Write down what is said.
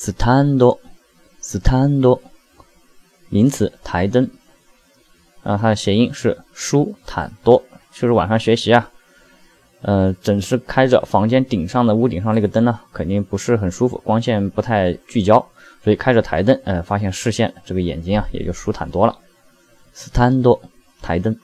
stand，stand，名词，台灯。然后它的谐音是舒坦多，就是晚上学习啊，呃，总是开着房间顶上的屋顶上那个灯呢，肯定不是很舒服，光线不太聚焦，所以开着台灯，呃，发现视线这个眼睛啊也就舒坦多了。stand，台灯。